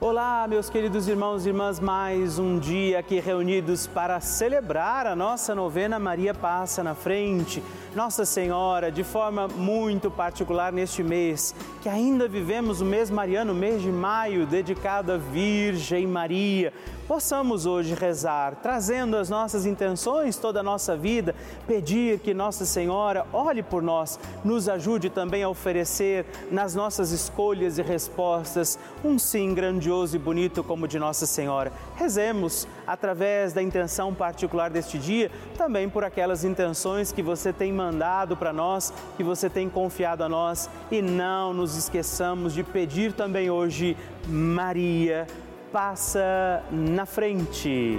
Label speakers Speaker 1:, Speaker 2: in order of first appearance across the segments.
Speaker 1: Olá, meus queridos irmãos e irmãs, mais um dia aqui reunidos para celebrar a nossa novena Maria Passa na Frente. Nossa Senhora, de forma muito particular neste mês, que ainda vivemos o mês mariano, mês de maio, dedicado à Virgem Maria, possamos hoje rezar, trazendo as nossas intenções, toda a nossa vida, pedir que Nossa Senhora olhe por nós, nos ajude também a oferecer nas nossas escolhas e respostas um sim grandioso e bonito como o de Nossa Senhora. Rezemos através da intenção particular deste dia, também por aquelas intenções que você tem mandado para nós, que você tem confiado a nós e não nos esqueçamos de pedir também hoje, Maria passa na frente.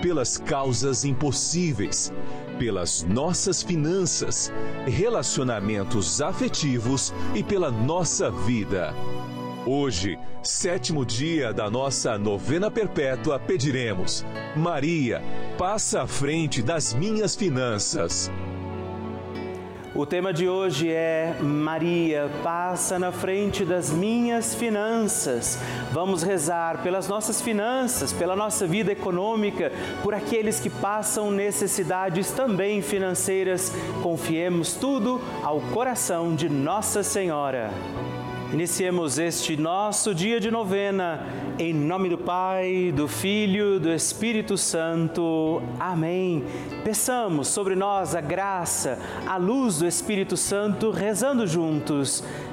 Speaker 2: pelas causas impossíveis, pelas nossas finanças, relacionamentos afetivos e pela nossa vida. Hoje, sétimo dia da nossa novena perpétua, pediremos: Maria, passa à frente das minhas finanças.
Speaker 1: O tema de hoje é Maria, passa na frente das minhas finanças. Vamos rezar pelas nossas finanças, pela nossa vida econômica, por aqueles que passam necessidades também financeiras. Confiemos tudo ao coração de Nossa Senhora. Iniciemos este nosso dia de novena, em nome do Pai, do Filho, do Espírito Santo. Amém. Peçamos sobre nós a graça, a luz do Espírito Santo, rezando juntos.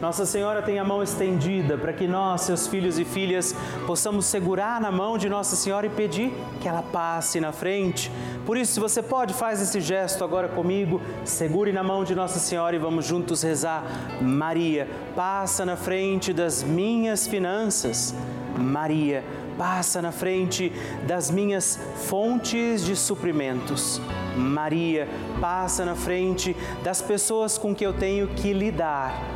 Speaker 1: Nossa Senhora tem a mão estendida para que nós, seus filhos e filhas, possamos segurar na mão de Nossa Senhora e pedir que ela passe na frente. Por isso, se você pode, faz esse gesto agora comigo, segure na mão de Nossa Senhora e vamos juntos rezar. Maria, passa na frente das minhas finanças. Maria, passa na frente das minhas fontes de suprimentos. Maria, passa na frente das pessoas com que eu tenho que lidar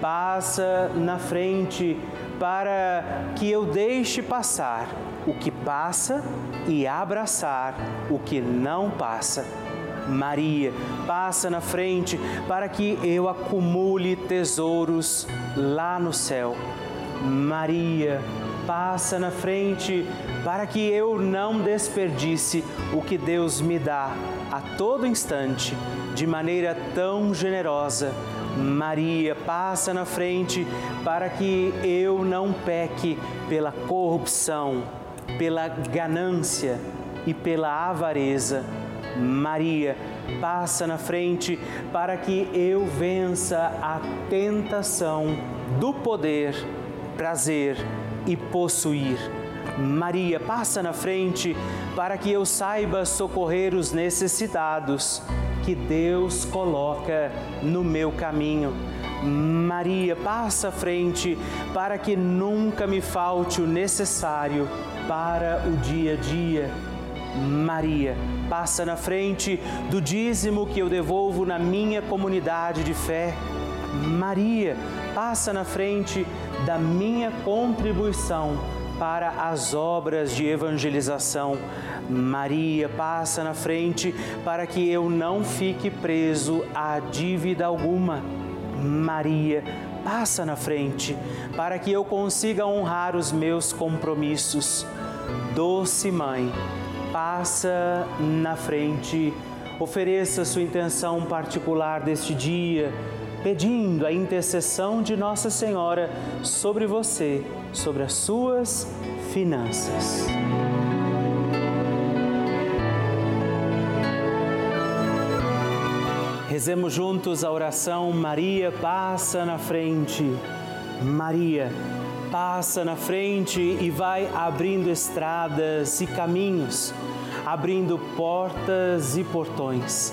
Speaker 1: passa na frente para que eu deixe passar o que passa e abraçar o que não passa. Maria, passa na frente para que eu acumule tesouros lá no céu. Maria, passa na frente para que eu não desperdice o que Deus me dá a todo instante, de maneira tão generosa. Maria, passa na frente para que eu não peque pela corrupção, pela ganância e pela avareza. Maria, passa na frente para que eu vença a tentação do poder, prazer e possuir. Maria, passa na frente para que eu saiba socorrer os necessitados que Deus coloca no meu caminho. Maria, passa à frente para que nunca me falte o necessário para o dia a dia. Maria, passa na frente do dízimo que eu devolvo na minha comunidade de fé. Maria, passa na frente da minha contribuição para as obras de evangelização. Maria passa na frente para que eu não fique preso a dívida alguma. Maria passa na frente para que eu consiga honrar os meus compromissos. Doce Mãe, passa na frente, ofereça sua intenção particular deste dia pedindo a intercessão de Nossa Senhora sobre você, sobre as suas finanças. Rezemos juntos a oração Maria passa na frente. Maria passa na frente e vai abrindo estradas e caminhos, abrindo portas e portões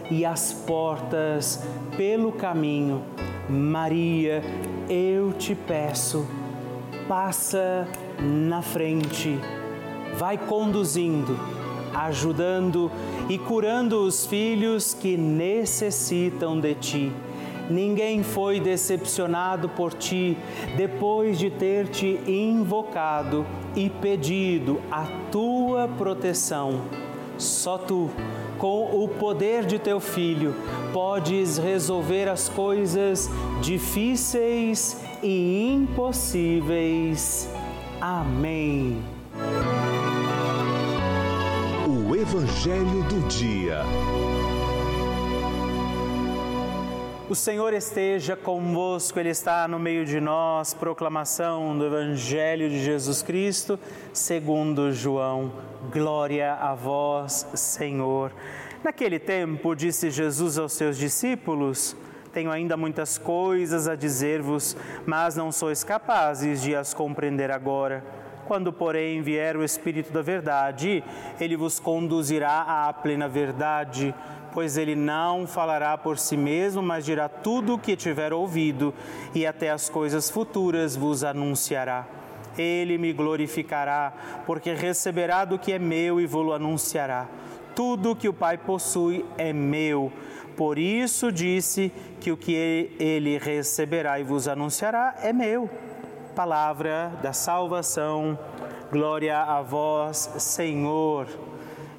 Speaker 1: e as portas pelo caminho. Maria, eu te peço, passa na frente, vai conduzindo, ajudando e curando os filhos que necessitam de ti. Ninguém foi decepcionado por ti depois de ter te invocado e pedido a tua proteção. Só tu com o poder de teu filho, podes resolver as coisas difíceis e impossíveis. Amém.
Speaker 2: O Evangelho do Dia.
Speaker 1: O Senhor esteja convosco, Ele está no meio de nós. Proclamação do Evangelho de Jesus Cristo, segundo João. Glória a vós, Senhor. Naquele tempo, disse Jesus aos seus discípulos: Tenho ainda muitas coisas a dizer-vos, mas não sois capazes de as compreender agora. Quando, porém, vier o Espírito da Verdade, ele vos conduzirá à plena verdade pois ele não falará por si mesmo, mas dirá tudo o que tiver ouvido, e até as coisas futuras vos anunciará. Ele me glorificará, porque receberá do que é meu e vou-lo anunciará. Tudo que o Pai possui é meu. Por isso disse que o que ele receberá e vos anunciará é meu. Palavra da salvação. Glória a vós, Senhor.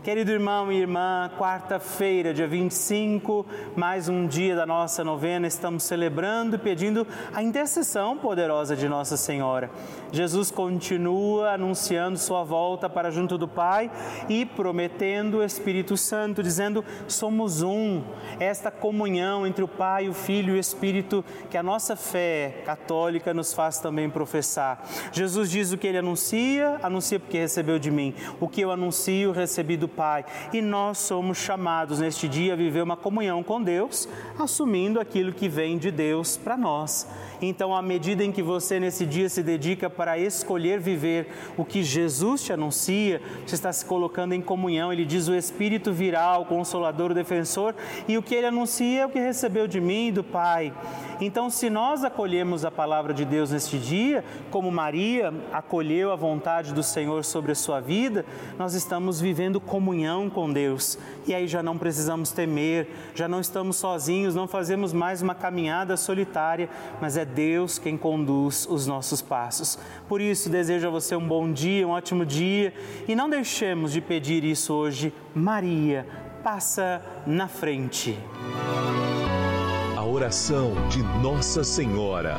Speaker 1: Querido irmão e irmã, quarta-feira, dia 25, mais um dia da nossa novena, estamos celebrando e pedindo a intercessão poderosa de Nossa Senhora. Jesus continua anunciando sua volta para junto do Pai e prometendo o Espírito Santo, dizendo: somos um. Esta comunhão entre o Pai, o Filho e o Espírito que a nossa fé católica nos faz também professar. Jesus diz o que ele anuncia, anuncia porque recebeu de mim. O que eu anuncio, recebi do Pai. E nós somos chamados neste dia a viver uma comunhão com Deus, assumindo aquilo que vem de Deus para nós. Então, à medida em que você nesse dia se dedica para escolher viver o que Jesus te anuncia, você está se colocando em comunhão. Ele diz: O Espírito virá, o Consolador, o Defensor, e o que ele anuncia é o que recebeu de mim e do Pai. Então, se nós acolhemos a palavra de Deus neste dia, como Maria acolheu a vontade do Senhor sobre a sua vida, nós estamos vivendo comunhão com Deus. E aí já não precisamos temer, já não estamos sozinhos, não fazemos mais uma caminhada solitária, mas é Deus quem conduz os nossos passos. Por isso, desejo a você um bom dia, um ótimo dia e não deixemos de pedir isso hoje. Maria, passa na frente.
Speaker 2: A oração de Nossa Senhora.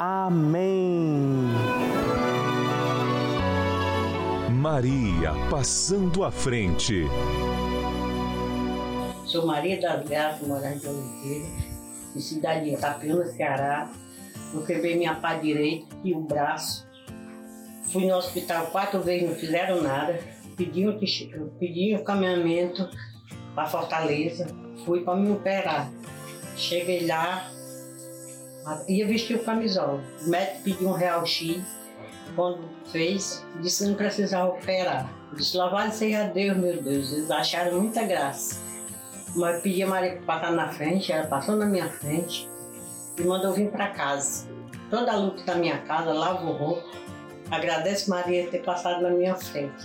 Speaker 1: Amém.
Speaker 2: Maria passando à frente.
Speaker 3: Sou Maria das Graças, morando de Oliveira, em cidade de Itapema, Ceará. Eu quebrei minha pá direita e o braço Fui no hospital quatro vezes, não fizeram nada. Pedi um, pedi um caminhamento para Fortaleza. Fui para me operar. Cheguei lá, ia vestir o camisola. O médico pediu um real X. Quando fez, disse que não precisava operar. disse, louvado seja Deus, meu Deus. Eles acharam muita graça. Mas pedi a Maria para passar na frente, ela passou na minha frente e mandou vir para casa. Toda a luta da minha casa, lavo roupa, Agradeço Maria ter passado na minha frente.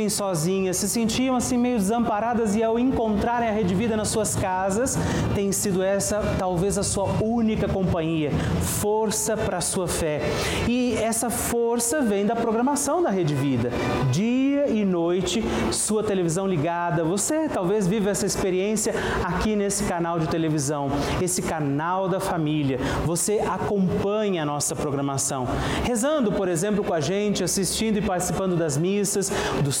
Speaker 1: sozinhas, se sentiam assim meio desamparadas e ao encontrarem a Rede Vida nas suas casas, tem sido essa talvez a sua única companhia, força para a sua fé. E essa força vem da programação da Rede Vida. Dia e noite, sua televisão ligada. Você talvez viva essa experiência aqui nesse canal de televisão, esse canal da família. Você acompanha a nossa programação, rezando, por exemplo, com a gente, assistindo e participando das missas, dos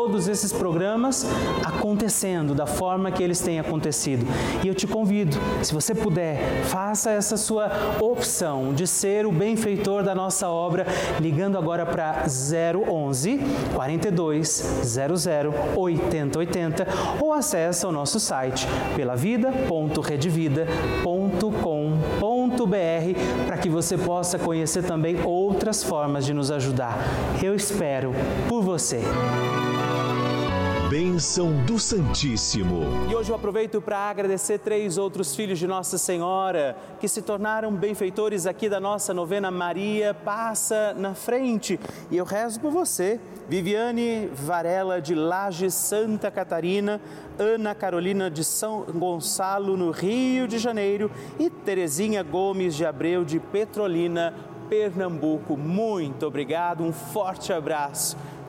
Speaker 1: todos esses programas acontecendo da forma que eles têm acontecido. E eu te convido, se você puder, faça essa sua opção de ser o benfeitor da nossa obra, ligando agora para 011 42 00 8080 ou acesse o nosso site pelavida.redvida.com.br que você possa conhecer também outras formas de nos ajudar. Eu espero por você.
Speaker 2: Bênção do Santíssimo.
Speaker 1: E hoje eu aproveito para agradecer três outros filhos de Nossa Senhora que se tornaram benfeitores aqui da nossa novena Maria Passa na Frente. E eu rezo por você, Viviane Varela de Laje, Santa Catarina, Ana Carolina de São Gonçalo, no Rio de Janeiro, e Terezinha Gomes de Abreu de Petrolina, Pernambuco. Muito obrigado, um forte abraço.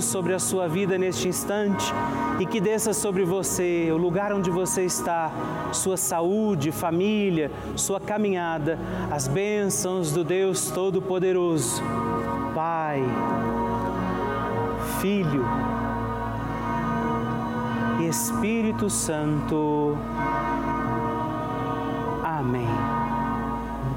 Speaker 1: sobre a sua vida neste instante e que desça sobre você, o lugar onde você está, sua saúde, família, sua caminhada, as bênçãos do Deus Todo-Poderoso. Pai, Filho, Espírito Santo. Amém.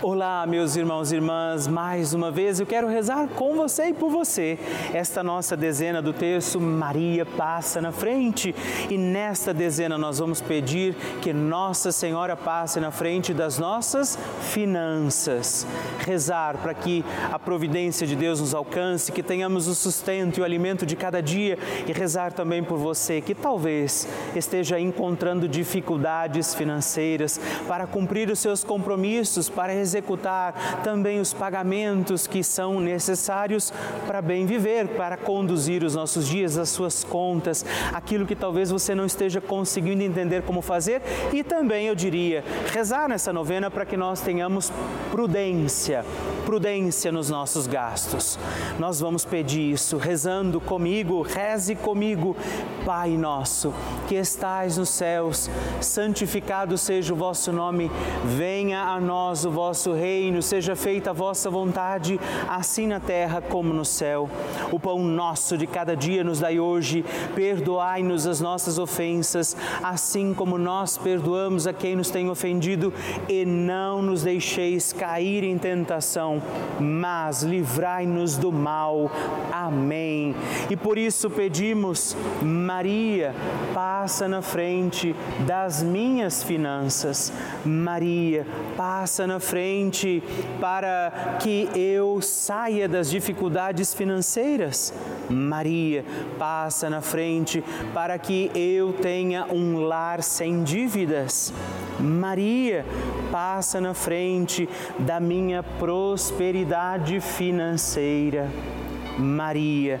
Speaker 1: Olá, meus irmãos e irmãs, mais uma vez eu quero rezar com você e por você esta nossa dezena do texto Maria passa na frente. E nesta dezena nós vamos pedir que Nossa Senhora passe na frente das nossas finanças. Rezar para que a providência de Deus nos alcance, que tenhamos o sustento e o alimento de cada dia e rezar também por você que talvez esteja encontrando dificuldades financeiras para cumprir os seus compromissos, para executar também os pagamentos que são necessários para bem viver, para conduzir os nossos dias, as suas contas, aquilo que talvez você não esteja conseguindo entender como fazer. E também, eu diria, rezar nessa novena para que nós tenhamos prudência, prudência nos nossos gastos. Nós vamos pedir isso rezando comigo, reze comigo, Pai nosso, que estais nos céus, santificado seja o vosso nome, venha a nós o vosso reino, seja feita a vossa vontade, assim na terra como no céu. O pão nosso de cada dia nos dai hoje, perdoai-nos as nossas ofensas, assim como nós perdoamos a quem nos tem ofendido, e não nos deixeis cair em tentação, mas livrai-nos do mal. Amém. E por isso pedimos, Maria, passa na frente das minhas finanças. Maria, passa na frente para que eu saia das dificuldades financeiras. Maria, passa na frente para que eu tenha um lar sem dívidas. Maria, passa na frente da minha prosperidade financeira. Maria,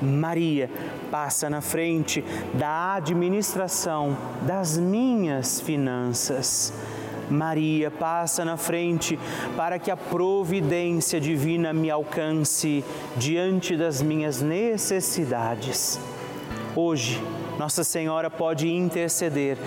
Speaker 1: Maria passa na frente da administração das minhas finanças. Maria passa na frente para que a providência divina me alcance diante das minhas necessidades. Hoje, nossa Senhora pode interceder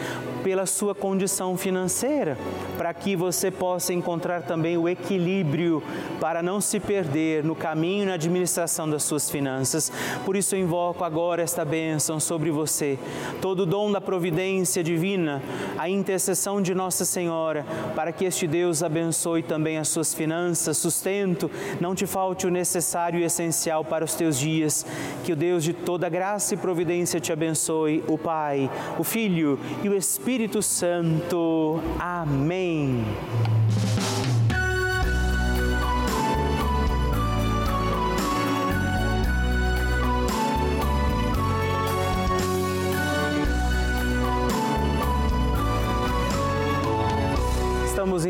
Speaker 1: pela sua condição financeira, para que você possa encontrar também o equilíbrio para não se perder no caminho e na administração das suas finanças. Por isso eu invoco agora esta bênção sobre você, todo o dom da providência divina, a intercessão de Nossa Senhora, para que este Deus abençoe também as suas finanças, sustento, não te falte o necessário e essencial para os teus dias. Que o Deus de toda graça e providência te abençoe abençoe o Pai, o Filho e o Espírito Santo. Amém.